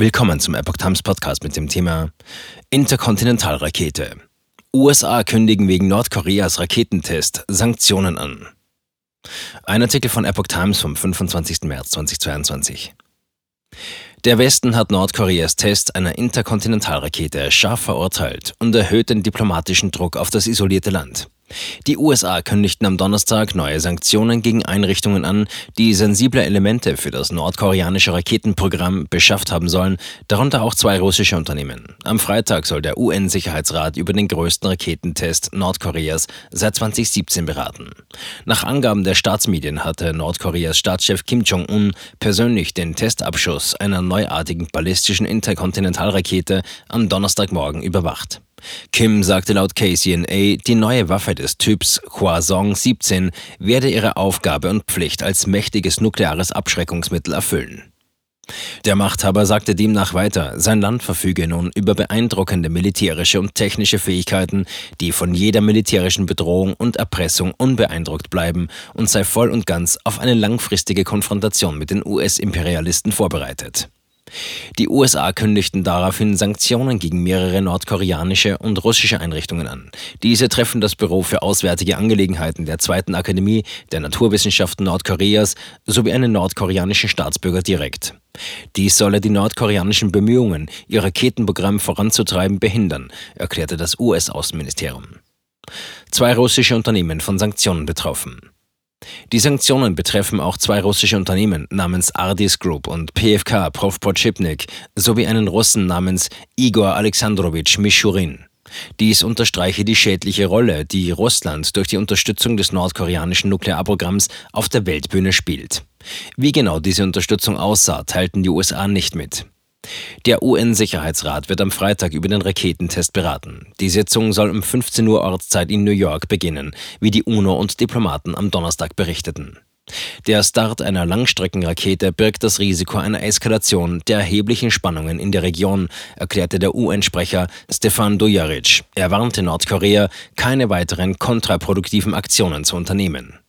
Willkommen zum Epoch Times Podcast mit dem Thema Interkontinentalrakete. USA kündigen wegen Nordkoreas Raketentest Sanktionen an. Ein Artikel von Epoch Times vom 25. März 2022. Der Westen hat Nordkoreas Test einer Interkontinentalrakete scharf verurteilt und erhöht den diplomatischen Druck auf das isolierte Land. Die USA kündigten am Donnerstag neue Sanktionen gegen Einrichtungen an, die sensible Elemente für das nordkoreanische Raketenprogramm beschafft haben sollen, darunter auch zwei russische Unternehmen. Am Freitag soll der UN-Sicherheitsrat über den größten Raketentest Nordkoreas seit 2017 beraten. Nach Angaben der Staatsmedien hatte Nordkoreas Staatschef Kim Jong-un persönlich den Testabschuss einer neuartigen ballistischen Interkontinentalrakete am Donnerstagmorgen überwacht. Kim sagte laut KCNA, die neue Waffe des Typs Hwasong 17 werde ihre Aufgabe und Pflicht als mächtiges nukleares Abschreckungsmittel erfüllen. Der Machthaber sagte demnach weiter, sein Land verfüge nun über beeindruckende militärische und technische Fähigkeiten, die von jeder militärischen Bedrohung und Erpressung unbeeindruckt bleiben und sei voll und ganz auf eine langfristige Konfrontation mit den US-Imperialisten vorbereitet. Die USA kündigten daraufhin Sanktionen gegen mehrere nordkoreanische und russische Einrichtungen an. Diese treffen das Büro für Auswärtige Angelegenheiten der Zweiten Akademie der Naturwissenschaften Nordkoreas sowie einen nordkoreanischen Staatsbürger direkt. Dies solle die nordkoreanischen Bemühungen, ihr Raketenprogramm voranzutreiben, behindern, erklärte das US-Außenministerium. Zwei russische Unternehmen von Sanktionen betroffen. Die Sanktionen betreffen auch zwei russische Unternehmen namens Ardis Group und PFK Profpotschipnik sowie einen Russen namens Igor Alexandrowitsch Mischurin. Dies unterstreiche die schädliche Rolle, die Russland durch die Unterstützung des nordkoreanischen Nuklearprogramms auf der Weltbühne spielt. Wie genau diese Unterstützung aussah, teilten die USA nicht mit. Der UN-Sicherheitsrat wird am Freitag über den Raketentest beraten. Die Sitzung soll um 15 Uhr Ortszeit in New York beginnen, wie die UNO und Diplomaten am Donnerstag berichteten. Der Start einer Langstreckenrakete birgt das Risiko einer Eskalation der erheblichen Spannungen in der Region, erklärte der UN-Sprecher Stefan Dujaric. Er warnte Nordkorea, keine weiteren kontraproduktiven Aktionen zu unternehmen.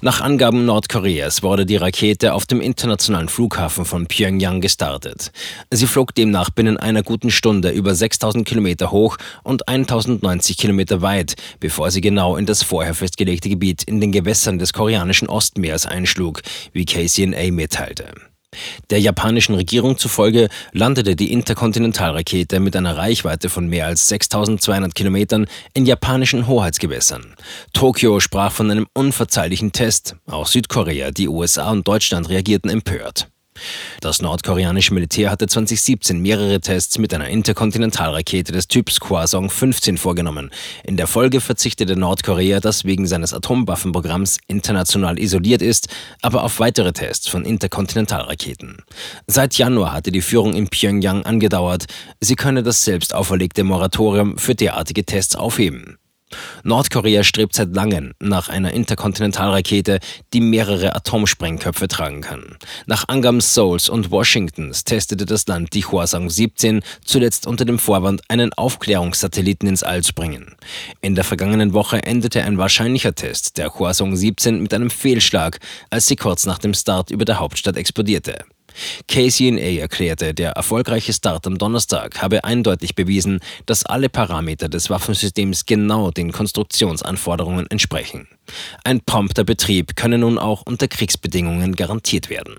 Nach Angaben Nordkoreas wurde die Rakete auf dem internationalen Flughafen von Pyongyang gestartet. Sie flog demnach binnen einer guten Stunde über 6000 Kilometer hoch und 1090 Kilometer weit, bevor sie genau in das vorher festgelegte Gebiet in den Gewässern des koreanischen Ostmeers einschlug, wie KCNA mitteilte. Der japanischen Regierung zufolge landete die Interkontinentalrakete mit einer Reichweite von mehr als 6200 Kilometern in japanischen Hoheitsgewässern. Tokio sprach von einem unverzeihlichen Test. Auch Südkorea, die USA und Deutschland reagierten empört. Das nordkoreanische Militär hatte 2017 mehrere Tests mit einer Interkontinentalrakete des Typs Hwasong 15 vorgenommen. In der Folge verzichtete Nordkorea, das wegen seines Atomwaffenprogramms international isoliert ist, aber auf weitere Tests von Interkontinentalraketen. Seit Januar hatte die Führung in Pyongyang angedauert, sie könne das selbst auferlegte Moratorium für derartige Tests aufheben. Nordkorea strebt seit langem nach einer Interkontinentalrakete, die mehrere Atomsprengköpfe tragen kann. Nach Angaben Seouls und Washingtons testete das Land die Hwasong 17 zuletzt unter dem Vorwand, einen Aufklärungssatelliten ins All zu bringen. In der vergangenen Woche endete ein wahrscheinlicher Test der Hwasong 17 mit einem Fehlschlag, als sie kurz nach dem Start über der Hauptstadt explodierte. KCNA erklärte, der erfolgreiche Start am Donnerstag habe eindeutig bewiesen, dass alle Parameter des Waffensystems genau den Konstruktionsanforderungen entsprechen. Ein prompter Betrieb könne nun auch unter Kriegsbedingungen garantiert werden.